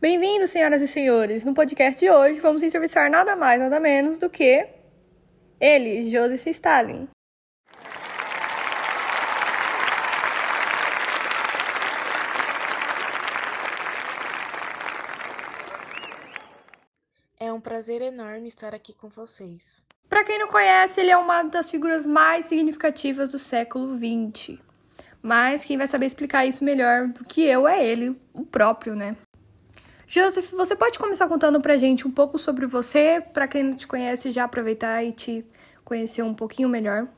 Bem-vindos, senhoras e senhores. No podcast de hoje, vamos entrevistar nada mais, nada menos do que ele, Joseph Stalin. É um prazer enorme estar aqui com vocês. Para quem não conhece, ele é uma das figuras mais significativas do século XX. Mas quem vai saber explicar isso melhor do que eu é ele, o próprio, né? Joseph, você pode começar contando pra gente um pouco sobre você, para quem não te conhece já aproveitar e te conhecer um pouquinho melhor?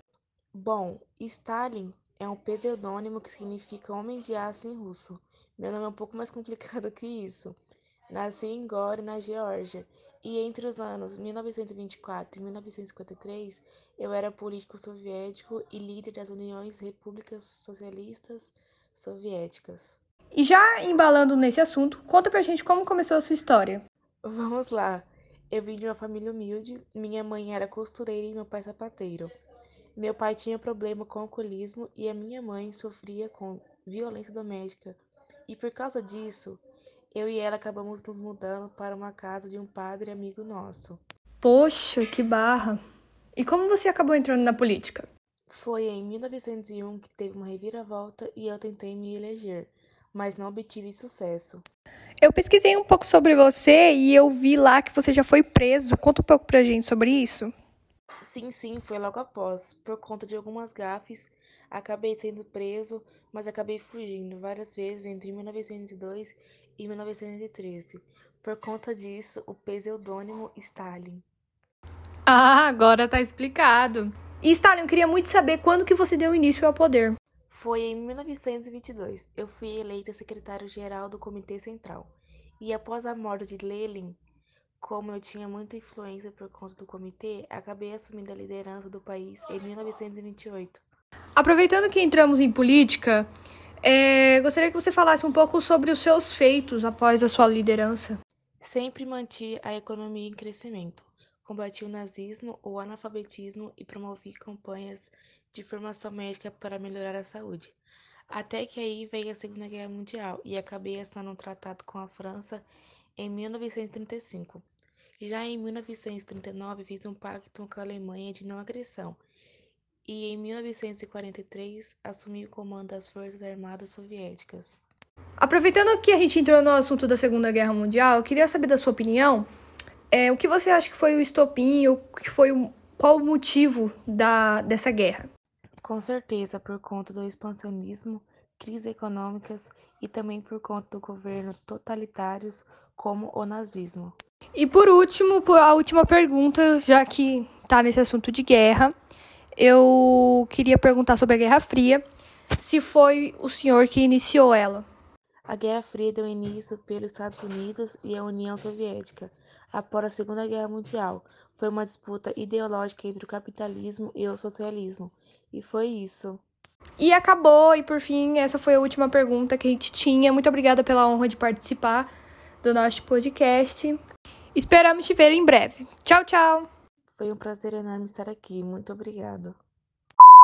Bom, Stalin é um pseudônimo que significa homem de aço em russo. Meu nome é um pouco mais complicado que isso. Nasci em Gore, na Geórgia, e entre os anos 1924 e 1953 eu era político soviético e líder das Uniões Repúblicas Socialistas Soviéticas. E já embalando nesse assunto, conta pra gente como começou a sua história. Vamos lá. Eu vim de uma família humilde, minha mãe era costureira e meu pai sapateiro. Meu pai tinha problema com alcoolismo e a minha mãe sofria com violência doméstica. E por causa disso, eu e ela acabamos nos mudando para uma casa de um padre amigo nosso. Poxa, que barra! E como você acabou entrando na política? Foi em 1901 que teve uma reviravolta e eu tentei me eleger, mas não obtive sucesso. Eu pesquisei um pouco sobre você e eu vi lá que você já foi preso. Conta um pouco pra gente sobre isso. Sim, sim, foi logo após. Por conta de algumas gafes, acabei sendo preso, mas acabei fugindo várias vezes entre 1902 e 1913. Por conta disso, o pseudônimo Stalin. Ah, agora tá explicado. E Stalin, eu queria muito saber quando que você deu início ao poder. Foi em 1922. Eu fui eleita secretário-geral do Comitê Central. E após a morte de Lenin, como eu tinha muita influência por conta do comitê, acabei assumindo a liderança do país em 1928. Aproveitando que entramos em política, é, gostaria que você falasse um pouco sobre os seus feitos após a sua liderança. Sempre mantive a economia em crescimento, combati o nazismo, o analfabetismo e promovi campanhas de formação médica para melhorar a saúde. Até que aí veio a Segunda Guerra Mundial e acabei assinando um tratado com a França em 1935. Já em 1939 fiz um pacto com a Alemanha de não agressão e em 1943 assumiu o comando das Forças Armadas Soviéticas. Aproveitando que a gente entrou no assunto da Segunda Guerra Mundial, eu queria saber da sua opinião. É, o que você acha que foi o estopim, ou que foi o, qual o motivo da, dessa guerra? Com certeza, por conta do expansionismo, crises econômicas e também por conta do governo totalitários como o nazismo. E por último, a última pergunta, já que está nesse assunto de guerra, eu queria perguntar sobre a Guerra Fria, se foi o senhor que iniciou ela. A Guerra Fria deu início pelos Estados Unidos e a União Soviética após a Segunda Guerra Mundial. Foi uma disputa ideológica entre o capitalismo e o socialismo. E foi isso. E acabou, e por fim, essa foi a última pergunta que a gente tinha. Muito obrigada pela honra de participar do nosso podcast. Esperamos te ver em breve. Tchau, tchau! Foi um prazer enorme estar aqui. Muito obrigado.